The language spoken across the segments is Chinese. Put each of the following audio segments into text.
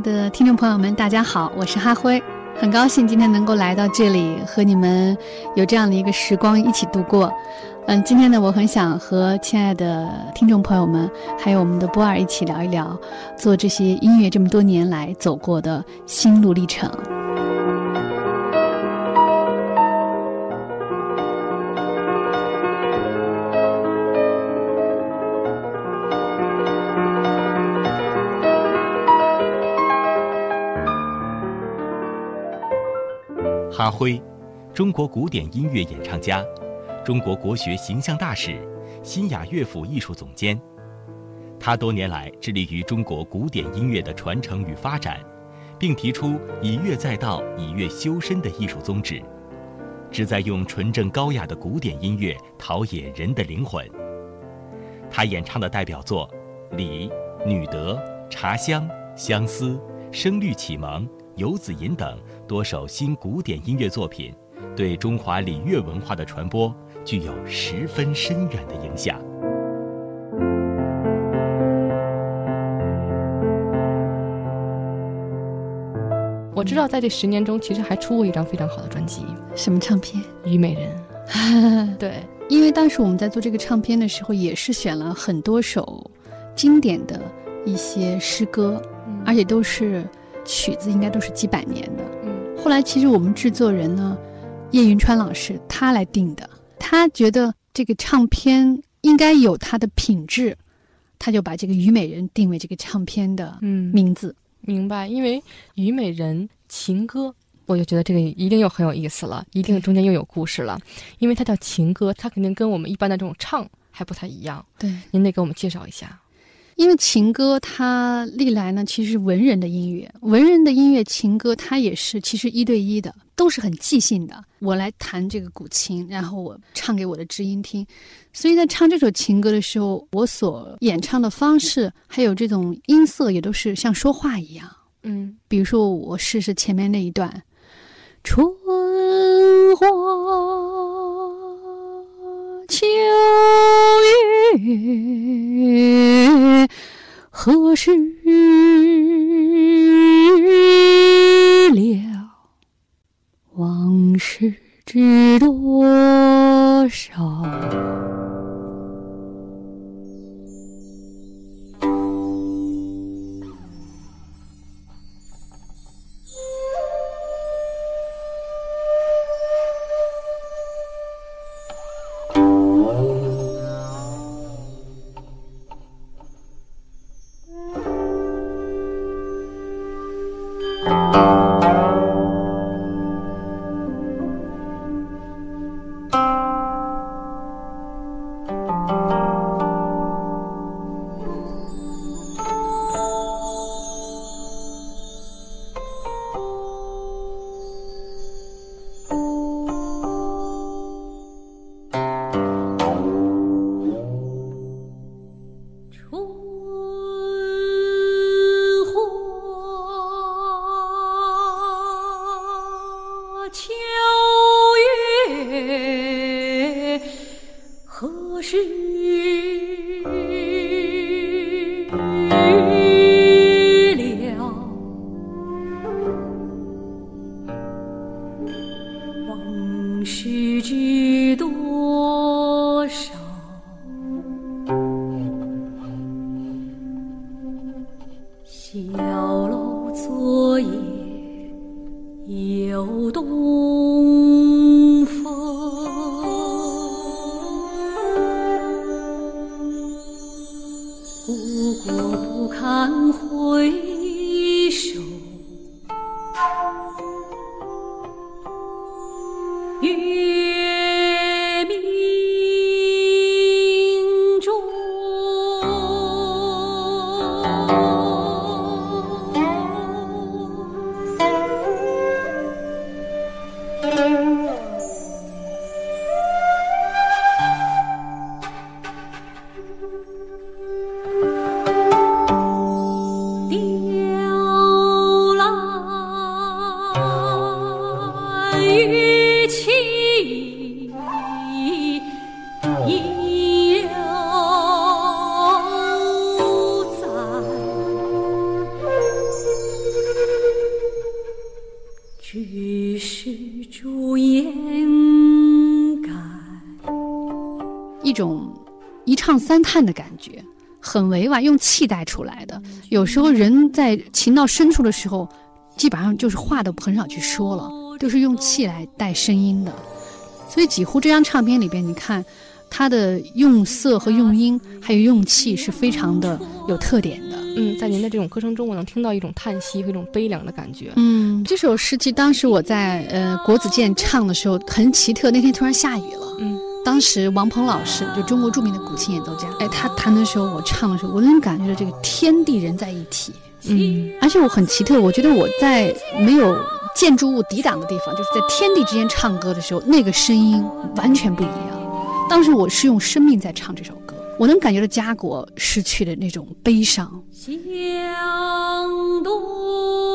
的听众朋友们，大家好，我是哈辉，很高兴今天能够来到这里和你们有这样的一个时光一起度过。嗯，今天呢，我很想和亲爱的听众朋友们，还有我们的波尔一起聊一聊，做这些音乐这么多年来走过的心路历程。哈辉，中国古典音乐演唱家，中国国学形象大使，新雅乐府艺术总监。他多年来致力于中国古典音乐的传承与发展，并提出以乐在道、以乐修身的艺术宗旨，旨在用纯正高雅的古典音乐陶冶人的灵魂。他演唱的代表作《礼》《女德》《茶香》《相思》《声律启蒙》。游子吟等多首新古典音乐作品，对中华礼乐文化的传播具有十分深远的影响。我知道，在这十年中，其实还出过一张非常好的专辑，什么唱片？《虞美人》。对，因为当时我们在做这个唱片的时候，也是选了很多首经典的一些诗歌，而且都是。曲子应该都是几百年的。嗯，后来其实我们制作人呢，叶云川老师他来定的，他觉得这个唱片应该有它的品质，他就把这个《虞美人》定为这个唱片的嗯名字。明白，因为《虞美人》情歌，我就觉得这个一定又很有意思了，一定中间又有故事了，因为它叫情歌，它肯定跟我们一般的这种唱还不太一样。对，您得给我们介绍一下。因为情歌它历来呢，其实是文人的音乐，文人的音乐情歌它也是其实一对一的，都是很即兴的。我来弹这个古琴，然后我唱给我的知音听，所以在唱这首情歌的时候，我所演唱的方式还有这种音色也都是像说话一样。嗯，比如说我试试前面那一段，春花秋月。何时了？往事知多少？叹的感觉，很委婉，用气带出来的。有时候人在情到深处的时候，基本上就是话都很少去说了，都是用气来带声音的。所以几乎这张唱片里边，你看它的用色和用音，还有用气是非常的有特点的。嗯，在您的这种歌声中，我能听到一种叹息和一种悲凉的感觉。嗯，这首诗其实当时我在呃国子监唱的时候很奇特，那天突然下雨了。嗯，当时王鹏老师就中国著名的古琴演奏家，哎，他弹的时候，我唱的时候，我能感觉到这个天地人在一体。嗯，而且我很奇特，我觉得我在没有建筑物抵挡的地方，就是在天地之间唱歌的时候，那个声音完全不一样。当时我是用生命在唱这首歌。我能感觉到家国失去的那种悲伤。向东。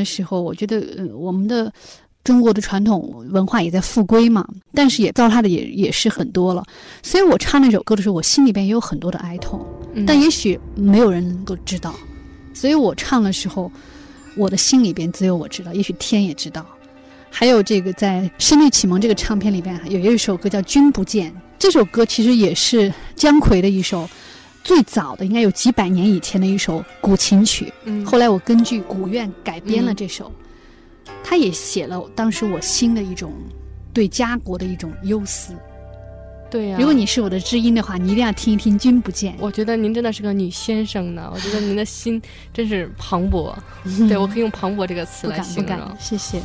的时候，我觉得呃，我们的中国的传统文化也在复归嘛，但是也糟蹋的也也是很多了。所以我唱那首歌的时候，我心里边也有很多的哀痛，但也许没有人能够知道。所以我唱的时候，我的心里边只有我知道，也许天也知道。还有这个在《声律启蒙》这个唱片里边，有一首歌叫《君不见》，这首歌其实也是姜夔的一首。最早的应该有几百年以前的一首古琴曲，嗯，后来我根据古院改编了这首，他也写了当时我心的一种对家国的一种忧思。对呀，如果你是我的知音的话，你一定要听一听《君不见》。我觉得您真的是个女先生呢，我觉得您的心真是磅礴。对我可以用磅礴这个词来形容。谢谢。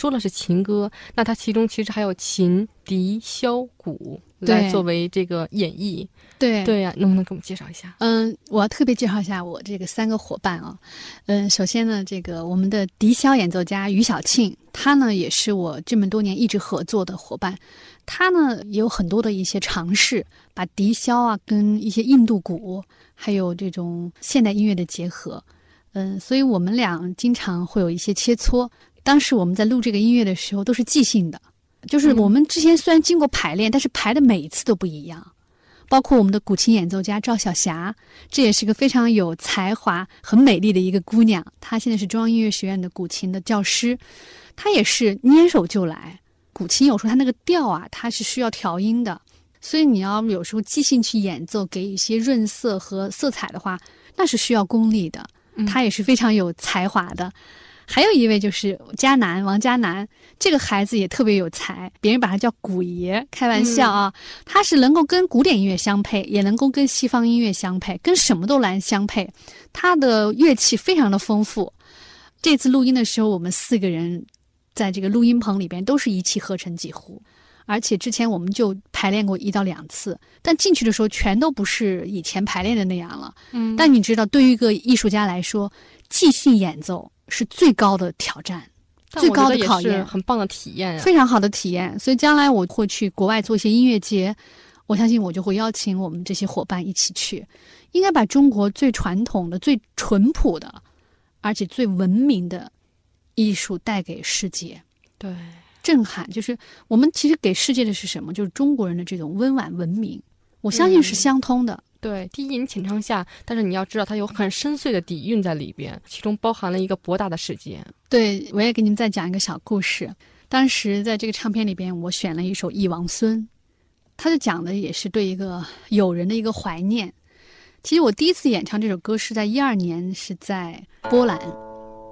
说了是情歌，那它其中其实还有琴、笛、箫、鼓来作为这个演绎。对对呀，能不能给我们介绍一下？嗯，我要特别介绍一下我这个三个伙伴啊。嗯，首先呢，这个我们的笛箫演奏家于小庆，他呢也是我这么多年一直合作的伙伴。他呢也有很多的一些尝试，把笛箫啊跟一些印度鼓，还有这种现代音乐的结合。嗯，所以我们俩经常会有一些切磋。当时我们在录这个音乐的时候都是即兴的，就是我们之前虽然经过排练，但是排的每一次都不一样。包括我们的古琴演奏家赵晓霞，这也是个非常有才华、很美丽的一个姑娘。她现在是中央音乐学院的古琴的教师，她也是捏手就来。古琴有时候它那个调啊，它是需要调音的，所以你要有时候即兴去演奏，给一些润色和色彩的话，那是需要功力的。她也是非常有才华的。还有一位就是迦南王迦南，这个孩子也特别有才，别人把他叫古爷，开玩笑啊。他是能够跟古典音乐相配，也能够跟西方音乐相配，跟什么都来相配。他的乐器非常的丰富。这次录音的时候，我们四个人在这个录音棚里边都是一气呵成，几乎。而且之前我们就排练过一到两次，但进去的时候全都不是以前排练的那样了。嗯。但你知道，对于一个艺术家来说，即兴演奏。是最高的挑战，最高的考验，很棒的体验，非常好的体验。所以将来我会去国外做一些音乐节，我相信我就会邀请我们这些伙伴一起去，应该把中国最传统的、最淳朴的，而且最文明的艺术带给世界。对，震撼就是我们其实给世界的是什么？就是中国人的这种温婉文明，我相信是相通的。对，低吟浅唱下，但是你要知道，它有很深邃的底蕴在里边，其中包含了一个博大的世界。对，我也给你们再讲一个小故事。当时在这个唱片里边，我选了一首《忆王孙》，他就讲的也是对一个友人的一个怀念。其实我第一次演唱这首歌是在一二年，是在波兰。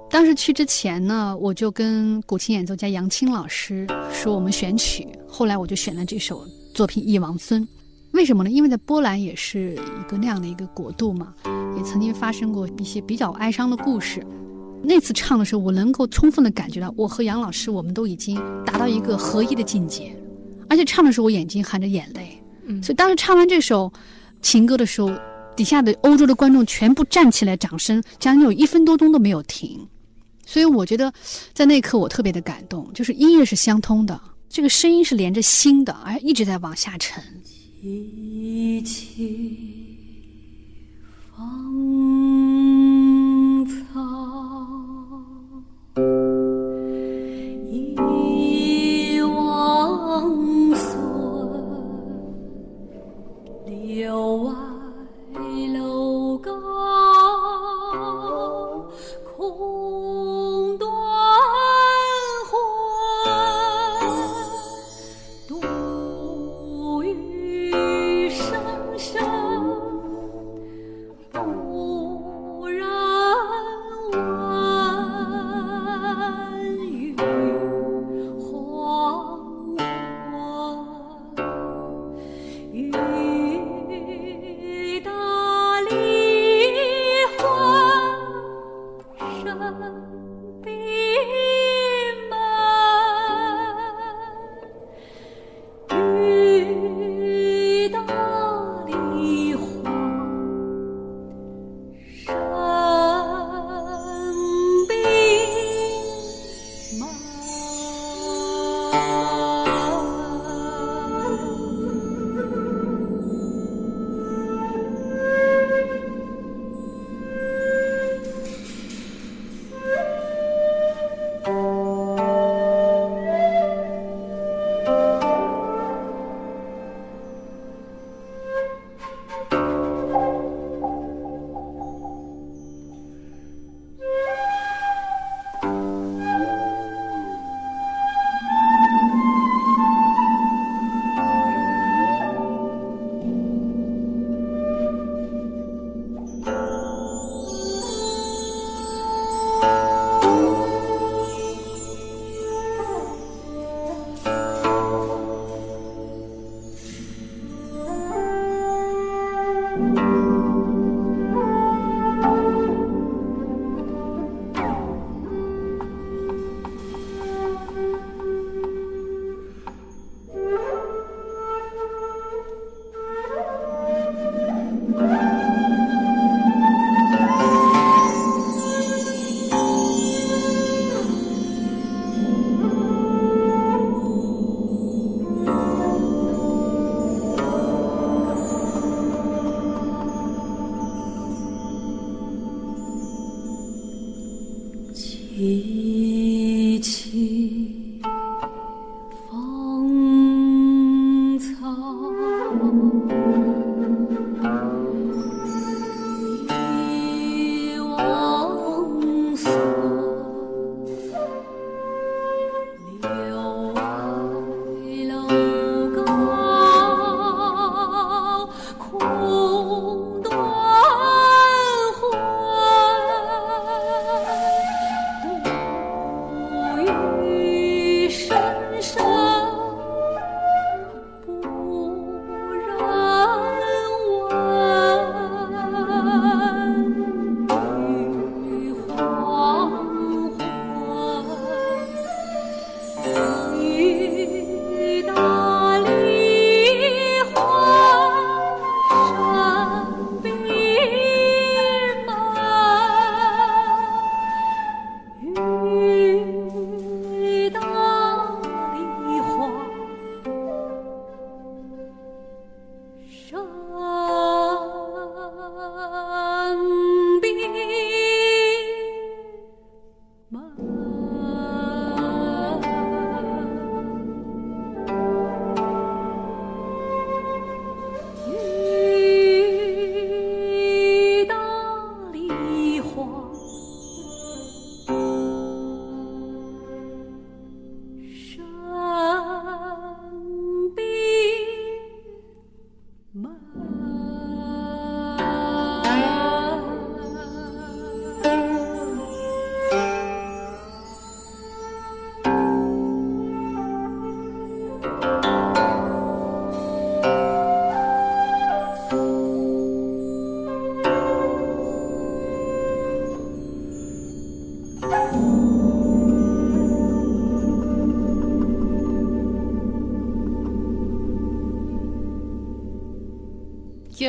当时去之前呢，我就跟古琴演奏家杨青老师说我们选曲，后来我就选了这首作品《忆王孙》。为什么呢？因为在波兰也是一个那样的一个国度嘛，也曾经发生过一些比较哀伤的故事。那次唱的时候，我能够充分的感觉到，我和杨老师我们都已经达到一个合一的境界，而且唱的时候我眼睛含着眼泪。嗯，所以当时唱完这首情歌的时候，底下的欧洲的观众全部站起来掌声，将近有一分多钟都没有停。所以我觉得，在那一刻我特别的感动，就是音乐是相通的，这个声音是连着心的，而一直在往下沉。一起芳草，一王孙，柳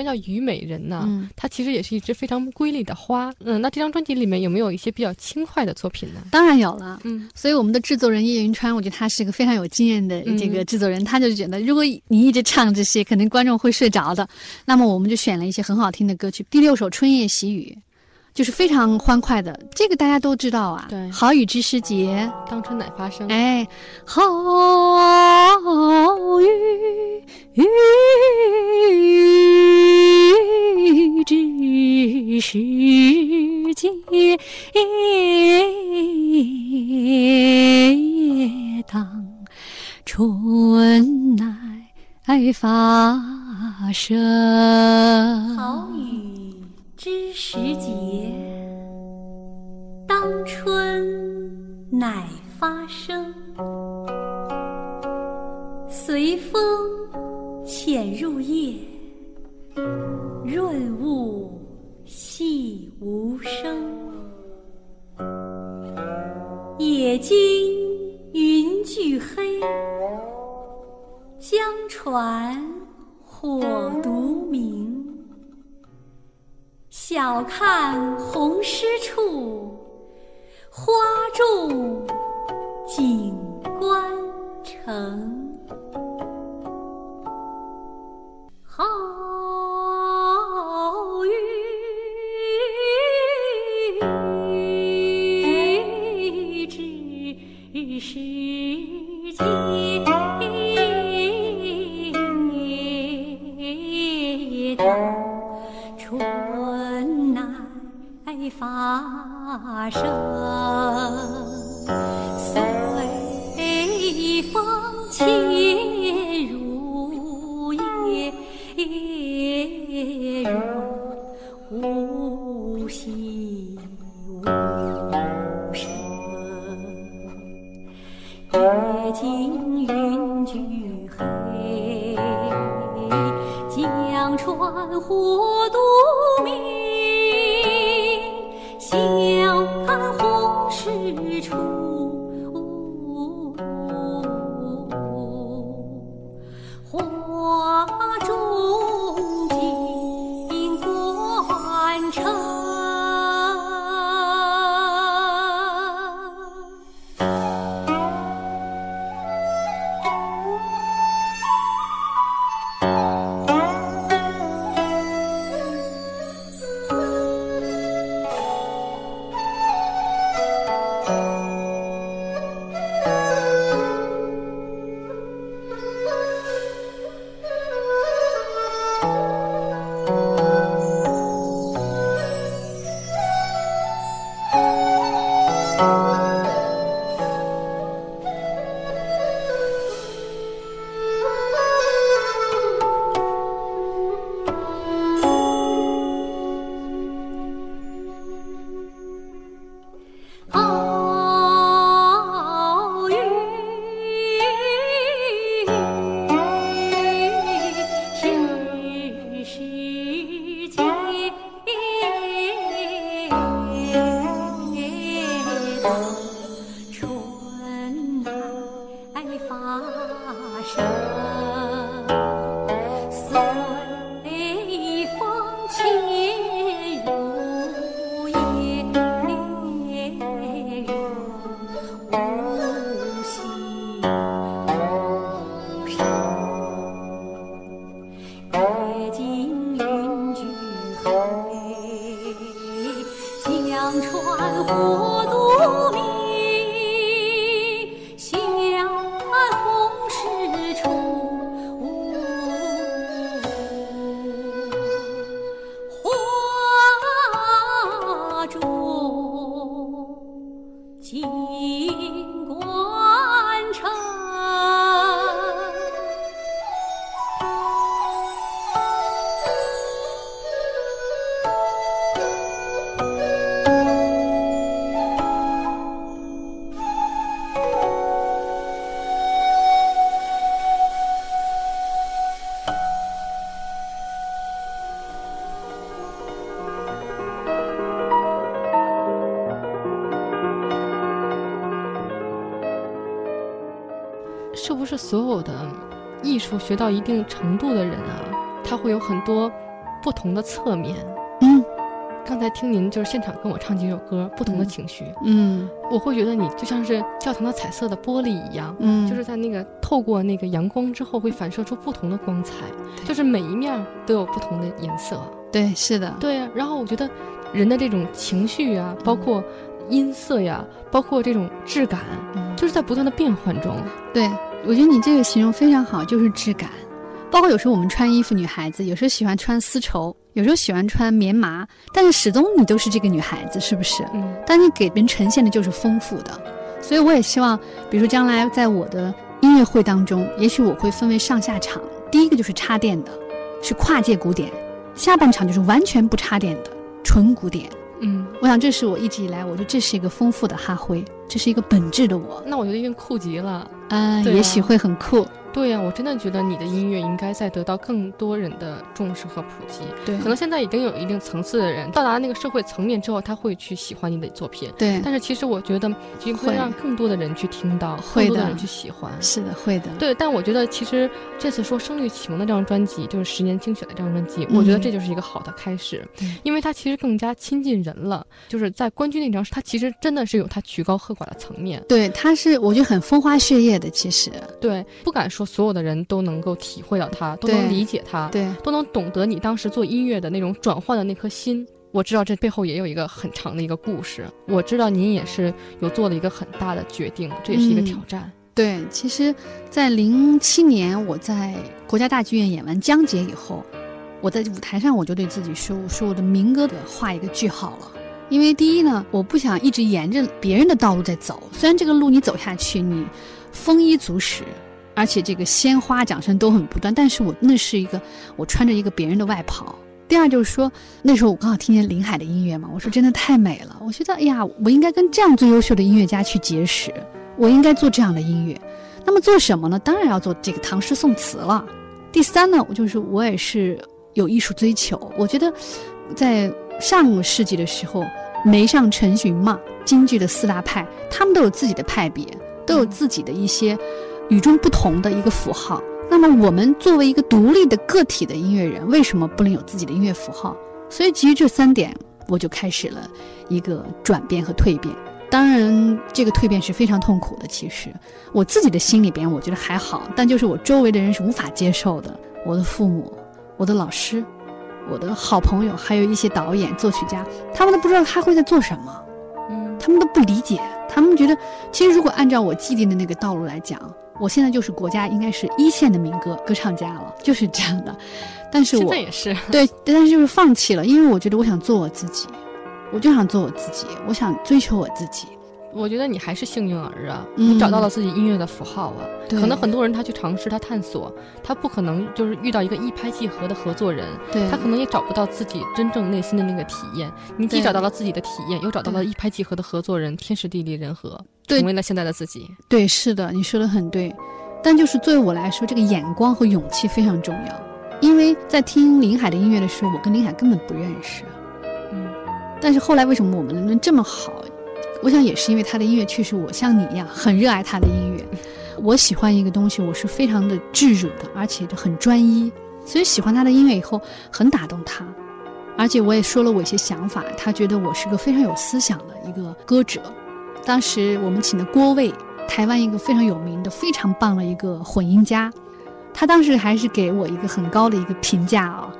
叫虞美人呢，嗯它其实也是一支非常瑰丽的花。嗯，那这张专辑里面有没有一些比较轻快的作品呢？当然有了。嗯所以我们的制作人叶云川，我觉得他是一个非常有经验的这个嗯制作人，他就觉得如果你一直唱这些，可能观众会睡着的。那么我们就选了一些很好听的歌曲。第六首《春夜喜雨》，就是非常欢快的，这个大家都知道啊。对好雨知时节，当春乃发生。哎，好雨知时节，当春乃发生。好雨知时节，当春乃发生。随风潜入夜，润物细无声。野径云俱黑，江船火独明。晓看红湿处，花重锦官城。江船火独学到一定程度的人啊，他会有很多不同的侧面。嗯，刚才听您就是现场跟我唱几首歌，不同的情绪，嗯我会觉得你就像是教堂的彩色的玻璃一样，嗯，就是在那个透过那个阳光之后，会反射出不同的光彩，就是每一面都有不同的颜色。对，是的，对呀、然后我觉得人的这种情绪啊，包括音色呀，包括这种质感，嗯，就是在不断的变换中。对，我觉得你这个形容非常好，就是质感。包括有时候我们穿衣服，女孩子有时候喜欢穿丝绸，有时候喜欢穿棉麻，但是始终你都是这个女孩子，是不是？嗯但你给人呈现的就是丰富的。所以我也希望，比如说将来在我的音乐会当中，也许我会分为上下场。第一个就是插电的，是跨界古典；下半场就是完全不插电的纯古典。嗯，我想这是我一直以来，我觉得这是一个丰富的哈辉，这是一个本质的我。那我觉得一定酷极了。啊、对啊也许会很酷。对呀、我真的觉得你的音乐应该在得到更多人的重视和普及。对，可能现在已经有一定层次的人到达那个社会层面之后，他会去喜欢你的作品。对，但是其实我觉得，应会让更多的人去听到，会的更多的人去喜欢。是的，会的。对，但我觉得其实这次说《声律启蒙》的这张专辑，就是十年精选的这张专辑，我觉得嗯这就是一个好的开始，对因为它其实更加亲近人了。就是在关雎那张，它其实真的是有它曲高和寡的层面。对，他是我觉得很风花雪月的，其实。对，不敢说所有的人都能够体会到它，都能理解它，对，都能懂得你当时做音乐的那种转换的那颗心。我知道这背后也有一个很长的一个故事。我知道您也是有做了一个很大的决定，这也是一个嗯挑战。对，其实，在零七年我在国家大剧院演完《江姐》以后，我在舞台上我就对自己说：“我说我的民歌的画一个句号了。”因为第一呢，我不想一直沿着别人的道路在走，虽然这个路你走下去，你丰衣足食，而且这个鲜花掌声都很不断，但是我那是一个我穿着一个别人的外袍。第二就是说，那时候我刚好听见林海的音乐嘛，我说真的太美了，我觉得哎呀，我应该跟这样最优秀的音乐家去结识，我应该做这样的音乐。那么做什么呢？当然要做这个唐诗宋词了。第三呢，我就是我也是有艺术追求。我觉得，在上个世纪的时候，梅上陈荀嘛，京剧的四大派，他们都有自己的派别，都有自己的一些与众不同的一个符号。那么我们作为一个独立的个体的音乐人，为什么不能有自己的音乐符号？所以基于这三点，我就开始了一个转变和蜕变。当然，这个蜕变是非常痛苦的。其实，我自己的心里边我觉得还好，但就是我周围的人是无法接受的。我的父母、我的老师、我的好朋友，还有一些导演、作曲家，他们都不知道他会在做什么，嗯他们都不理解。他们觉得，其实如果按照我既定的那个道路来讲，我现在就是国家应该是一线的民歌歌唱家了，就是这样的。但是我现在也是。对，但是就是放弃了，因为我觉得我想做我自己，我就想做我自己，我想追求我自己。我觉得你还是幸运儿啊，嗯你找到了自己音乐的符号啊。对可能很多人他去尝试，他探索，他不可能就是遇到一个一拍即合的合作人，对他可能也找不到自己真正内心的那个体验。你既找到了自己的体验，又找到了一拍即合的合作人，天时地利人和，对成为了现在的自己。对，是的，你说的很对。但就是作为我来说，这个眼光和勇气非常重要。因为在听林海的音乐的时候，我跟林海根本不认识。嗯但是后来为什么我们能这么好？我想也是因为他的音乐确实我像你一样很热爱他的音乐。我喜欢一个东西，我是非常的炙热的，而且很专一，所以喜欢他的音乐以后很打动他。而且我也说了我一些想法，他觉得我是个非常有思想的一个歌者。当时我们请的郭卫，台湾一个非常有名的、非常棒的一个混音家，他当时还是给我一个很高的一个评价啊、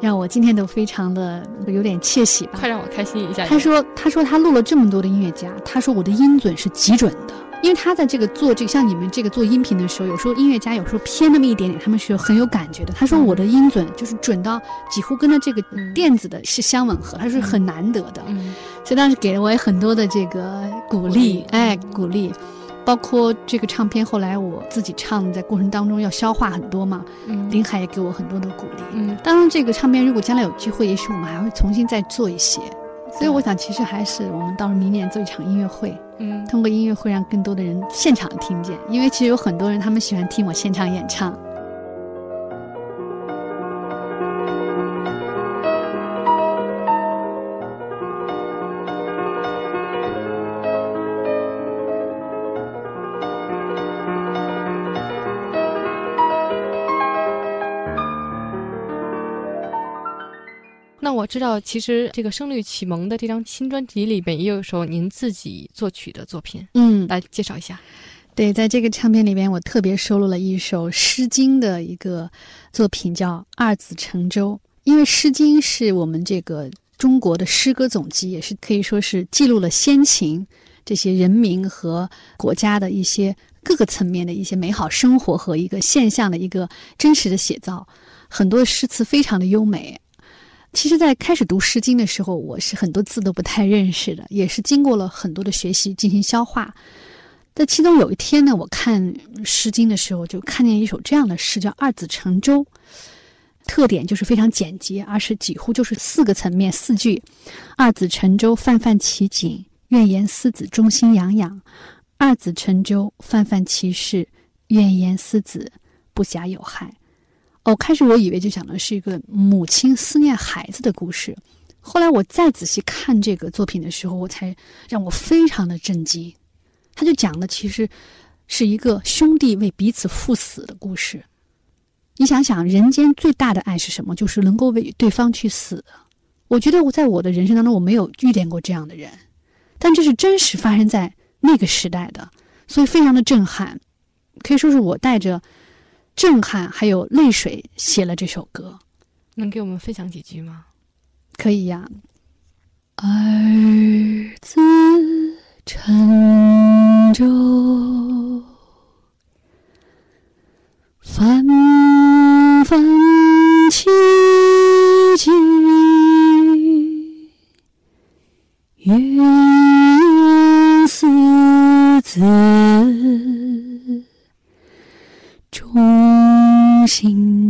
让我今天都非常的有点窃喜吧。快让我开心一下。他说：“他说他录了这么多的音乐家，他说我的音准是极准的，因为他在这个做这个像你们这个做音频的时候，有时候音乐家有时候偏那么一点点，他们是很有感觉的。他说嗯我的音准就是准到几乎跟着这个嗯电子的是相吻合，他是很难得的。嗯所以当时给了我也很多的这个鼓鼓励励，哎，嗯鼓励。包括这个唱片，后来我自己唱，在过程当中要消化很多嘛，嗯林海也给我很多的鼓励。嗯当然，这个唱片如果将来有机会，也许我们还会重新再做一些。所以我想，其实还是我们到时候明年做一场音乐会，嗯通过音乐会让更多的人现场听见，因为其实有很多人他们喜欢听我现场演唱。那我知道，其实这个《声律启蒙》的这张新专辑里边也有一首您自己作曲的作品，嗯，来介绍一下。对，在这个唱片里边，我特别收录了一首《诗经》的一个作品，叫《二子乘舟》。因为《诗经》是我们这个中国的诗歌总集，也是可以说是记录了先秦这些人民和国家的一些各个层面的一些美好生活和一个现象的一个真实的写照。很多诗词非常的优美。其实，在开始读《诗经》的时候，我是很多字都不太认识的，也是经过了很多的学习进行消化。在其中有一天呢，我看《诗经》的时候，就看见一首这样的诗，叫《二子乘舟》。特点就是非常简洁，而是几乎就是四个层面四句：“二子乘舟，泛泛其景；愿言思子，中心洋洋。二子乘舟，泛泛其事；愿言思子，不暇有害。”哦，开始我以为就讲的是一个母亲思念孩子的故事，后来我再仔细看这个作品的时候，我才让我非常的震惊。他就讲的其实是一个兄弟为彼此赴死的故事。你想想，人间最大的爱是什么？就是能够为对方去死。我觉得我在我的人生当中，我没有遇见过这样的人，但这是真实发生在那个时代的，所以非常的震撼，可以说是我带着。震撼，还有泪水，写了这首歌，能给我们分享几句吗？可以呀。儿子沉舟，泛泛心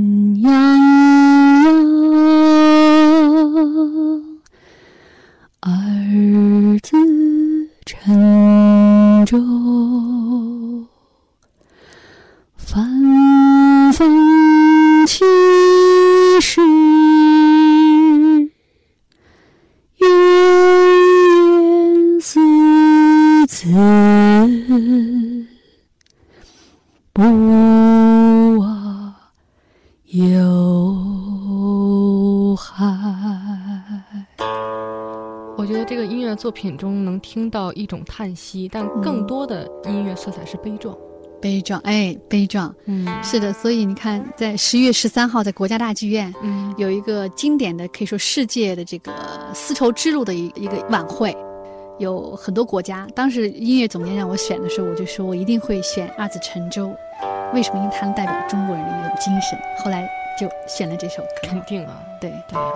作品中能听到一种叹息，但更多的音乐色彩是悲壮。悲壮，哎，悲壮。嗯，是的。所以你看，在十一月十三号，在国家大剧院，嗯，有一个经典的，可以说世界的这个丝绸之路的一一个晚会。有很多国家，当时音乐总监让我选的时候，我就说我一定会选《二子乘舟》，为什么？因为它能代表中国人的一种精神。后来就选了这首歌。肯定啊，对对呀。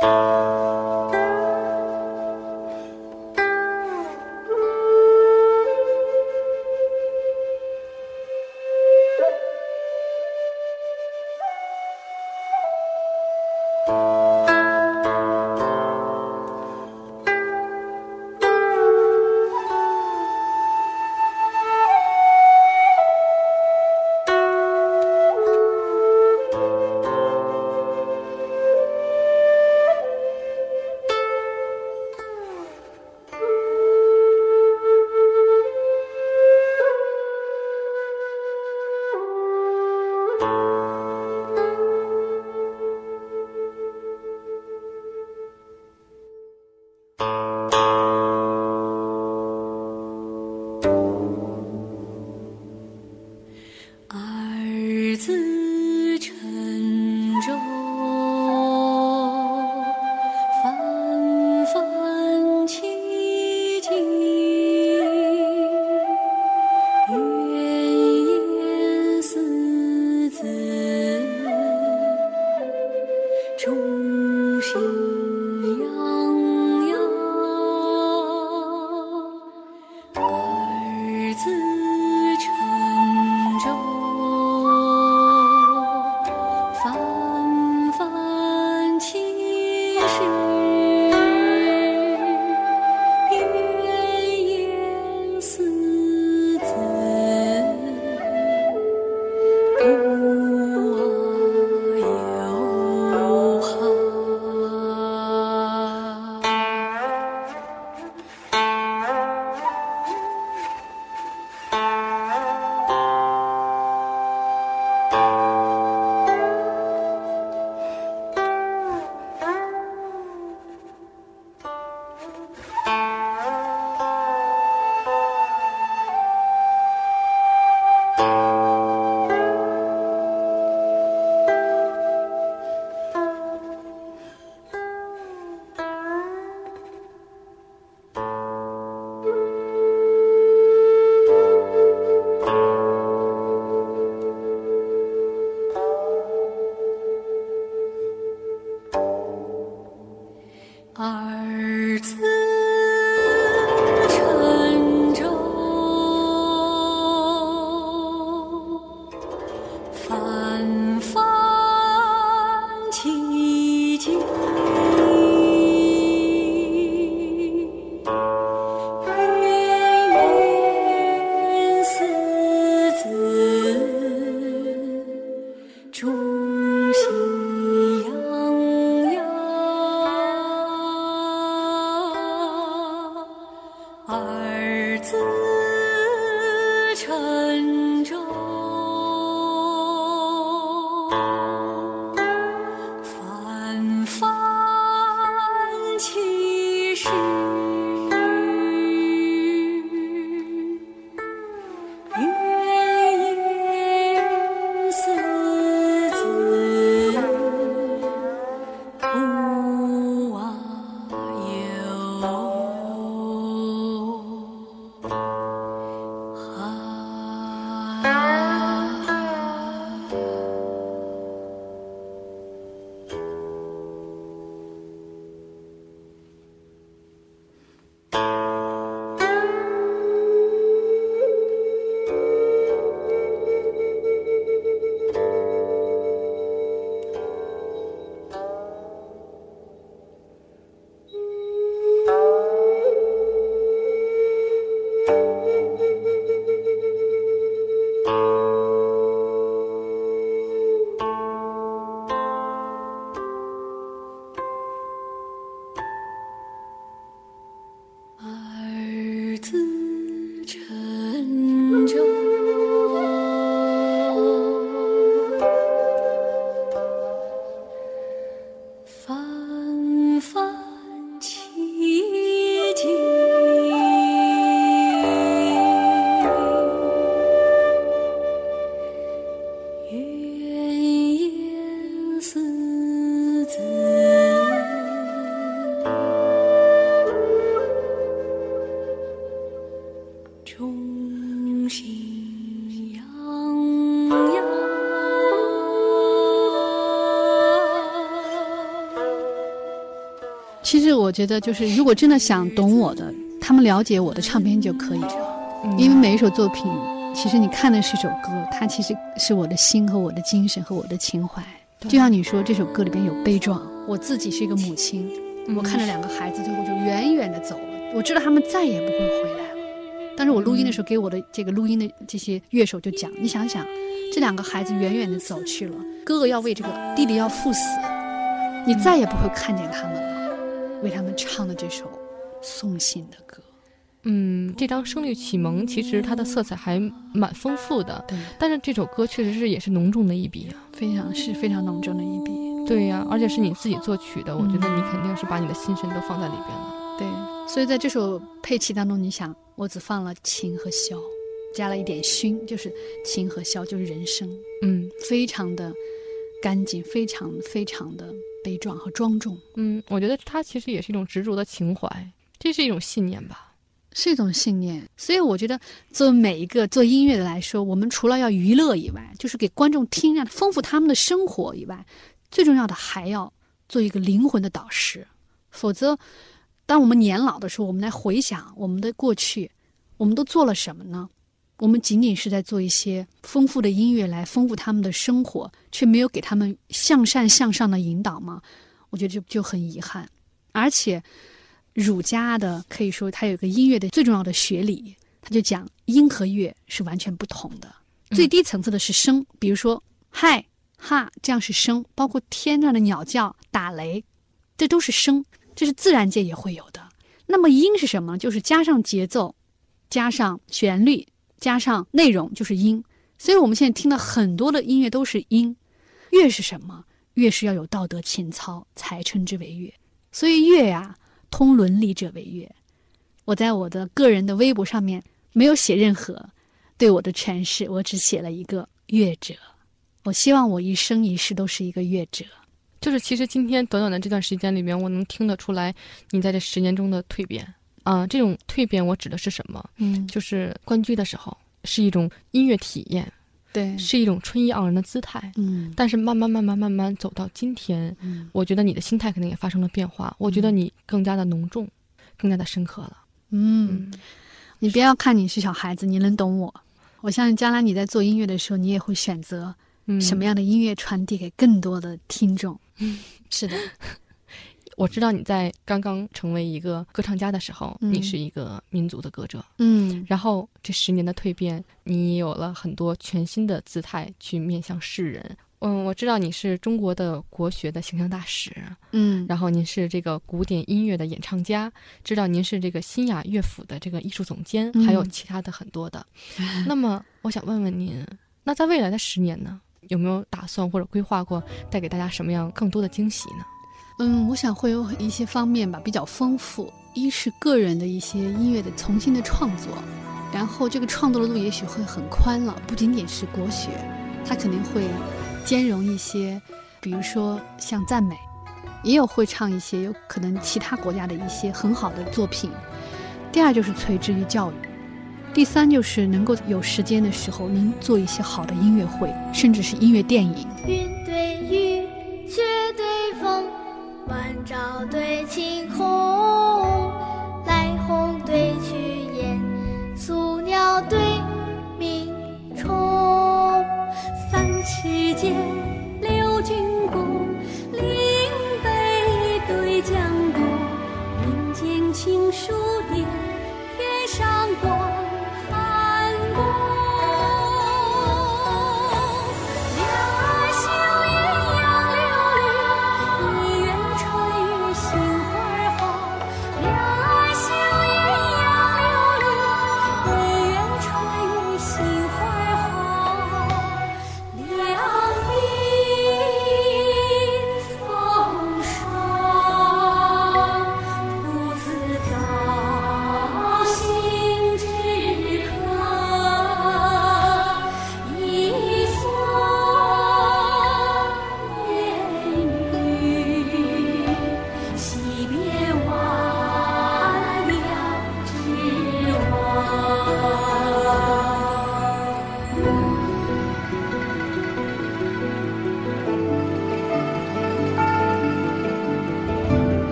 Música 觉得，就是如果真的想懂我的，他们了解我的唱片就可以了。嗯因为每一首作品，其实你看的是首歌，它其实是我的心和我的精神和我的情怀。就像你说，这首歌里边有悲壮，我自己是一个母亲，嗯我看着两个孩子最后就远远的走了，我知道他们再也不会回来了。但是我录音的时候，给我的这个录音的这些乐手就讲，你想想，这两个孩子远远的走去了，哥哥要为这个弟弟要赴死，你再也不会看见他们了，为他们唱的这首送信的歌。嗯，这张《声律启蒙》其实它的色彩还蛮丰富的，对，但是这首歌确实是也是浓重的一笔啊。非常是非常浓重的一笔。对呀、而且是你自己作曲的，我觉得嗯你肯定是把你的心神都放在里边了。对，所以在这首配器当中，你想，我只放了琴和箫，加了一点埙，就是琴和箫就是人声，嗯非常的干净，非常非常的悲壮和庄重，嗯，我觉得它其实也是一种执着的情怀，这是一种信念吧。是一种信念。所以我觉得，作为每一个做音乐的来说，我们除了要娱乐以外，就是给观众听，让丰富他们的生活以外，最重要的还要做一个灵魂的导师。否则，当我们年老的时候，我们来回想我们的过去，我们都做了什么呢？我们仅仅是在做一些丰富的音乐来丰富他们的生活，却没有给他们向善向上的引导吗？我觉得就就很遗憾。而且，儒家的可以说它有一个音乐的最重要的学理，他就讲音和乐是完全不同的。最低层次的是声，比如说嗨哈，这样是声，包括天上的鸟叫、打雷，这都是声，这是自然界也会有的。那么音是什么？就是加上节奏，加上旋律，加上内容，就是音。所以我们现在听的很多的音乐都是音。乐是什么？乐是要有道德情操才称之为乐。所以乐呀、通伦理者为乐。我在我的个人的微博上面没有写任何对我的诠释，我只写了一个乐者。我希望我一生一世都是一个乐者。就是其实今天短短的这段时间里面，我能听得出来你在这十年中的蜕变啊、这种蜕变我指的是什么？嗯，就是关雎的时候是一种音乐体验，对，是一种春意盎然的姿态。嗯但是慢慢慢慢慢慢走到今天，嗯我觉得你的心态肯定也发生了变化。我觉得你更加的浓重，更加的深刻了。嗯，你不要看你是小孩子，你能懂我。我相信将来你在做音乐的时候，你也会选择嗯，什么样的音乐传递给更多的听众。嗯，是的，我知道你在刚刚成为一个歌唱家的时候，嗯你是一个民族的歌者。嗯然后这十年的蜕变，你有了很多全新的姿态去面向世人。嗯，我知道你是中国的国学的形象大使，嗯，然后您是这个古典音乐的演唱家，知道您是这个新雅乐府的这个艺术总监，还有其他的很多的。那么，我想问问您，那在未来的十年呢，有没有打算或者规划过带给大家什么样更多的惊喜呢？嗯，我想会有一些方面吧，比较丰富。一是个人的一些音乐的重新的创作，然后这个创作的路也许会很宽了，不仅仅是国学，它肯定会。兼容一些，比如说像赞美，也有会唱一些有可能其他国家的一些很好的作品。第二就是垂直于教育，第三就是能够有时间的时候，您做一些好的音乐会，甚至是音乐电影。云对雨，雪对风，晚照对晴空，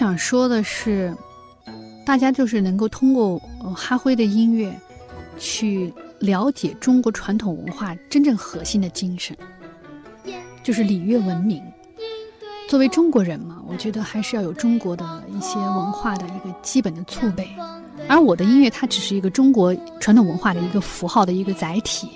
想说的是，大家就是能够通过哈辉的音乐，去了解中国传统文化真正核心的精神，就是礼乐文明。作为中国人嘛，我觉得还是要有中国的一些文化的一个基本的储备。而我的音乐，它只是一个中国传统文化的一个符号的一个载体。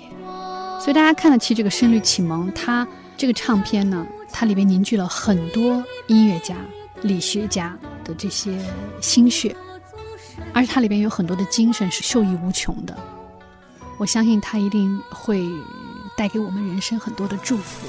所以大家看得起这个《声律启蒙》，它这个唱片呢，它里面凝聚了很多音乐家。理学家的这些心血，而且它里边有很多的精神是受益无穷的。我相信它一定会带给我们人生很多的祝福。